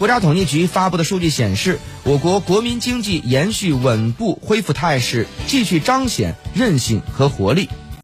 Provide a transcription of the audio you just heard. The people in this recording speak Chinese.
国家统计局发布的数据显示我国国民经济延续稳步恢复态势继续彰显韧性和活力。